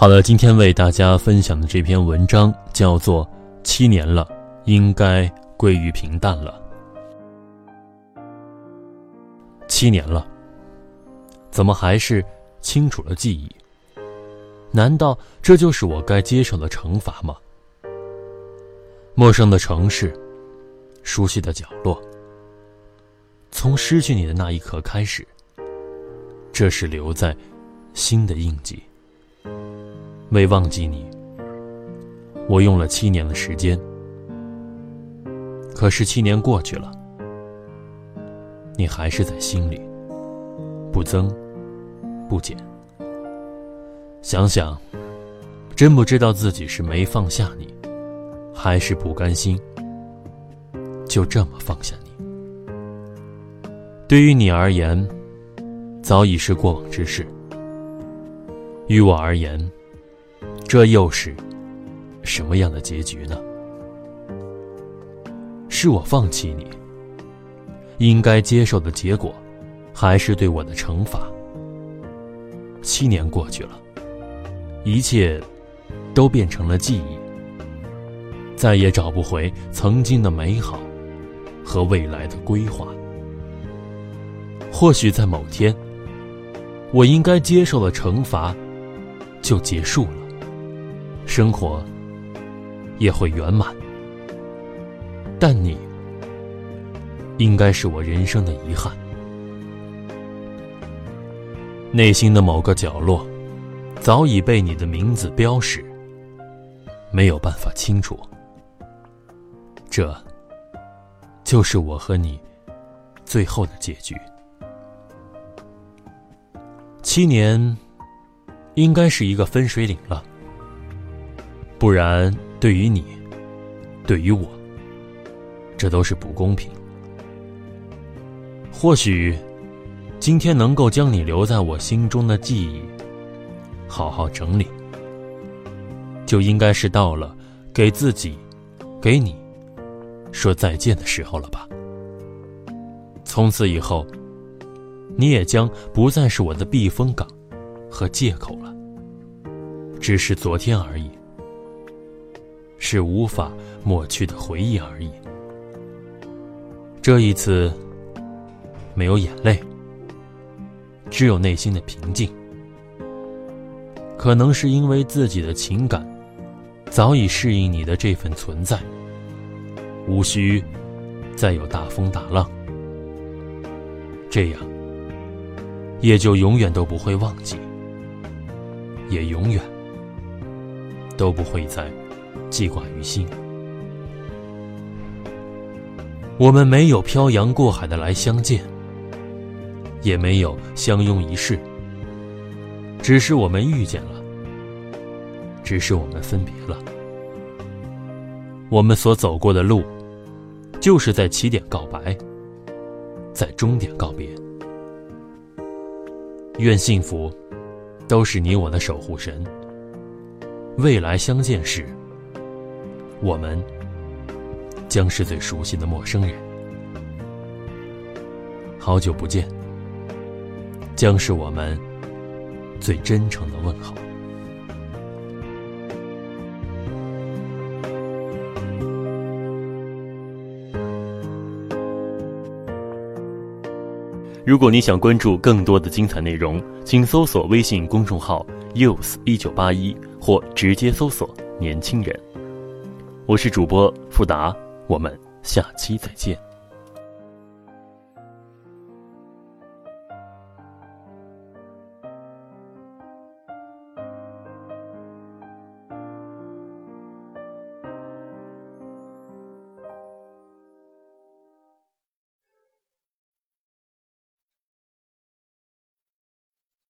好了，今天为大家分享的这篇文章叫做《七年了，应该归于平淡了》。七年了，怎么还是清楚了记忆？难道这就是我该接受的惩罚吗？陌生的城市，熟悉的角落，从失去你的那一刻开始，这是留在心的印记。为忘记你，我用了七年的时间。可是七年过去了，你还是在心里，不增不减。想想，真不知道自己是没放下你，还是不甘心就这么放下你。对于你而言，早已是过往之事；于我而言，这又是什么样的结局呢？是我放弃你，应该接受的结果，还是对我的惩罚？七年过去了，一切都变成了记忆，再也找不回曾经的美好和未来的规划。或许在某天，我应该接受了惩罚，就结束了。生活也会圆满，但你应该是我人生的遗憾。内心的某个角落早已被你的名字标识，没有办法清除。这就是我和你最后的结局。七年应该是一个分水岭了。不然，对于你，对于我，这都是不公平。或许，今天能够将你留在我心中的记忆，好好整理，就应该是到了给自己、给你说再见的时候了吧。从此以后，你也将不再是我的避风港和借口了，只是昨天而已。是无法抹去的回忆而已。这一次，没有眼泪，只有内心的平静。可能是因为自己的情感早已适应你的这份存在，无需再有大风大浪，这样也就永远都不会忘记，也永远都不会再。记挂于心。我们没有漂洋过海的来相见，也没有相拥一世，只是我们遇见了，只是我们分别了。我们所走过的路，就是在起点告白，在终点告别。愿幸福都是你我的守护神。未来相见时。我们将是最熟悉的陌生人，好久不见，将是我们最真诚的问候。如果你想关注更多的精彩内容，请搜索微信公众号 “use 一九八一”或直接搜索“年轻人”。我是主播富达，我们下期再见。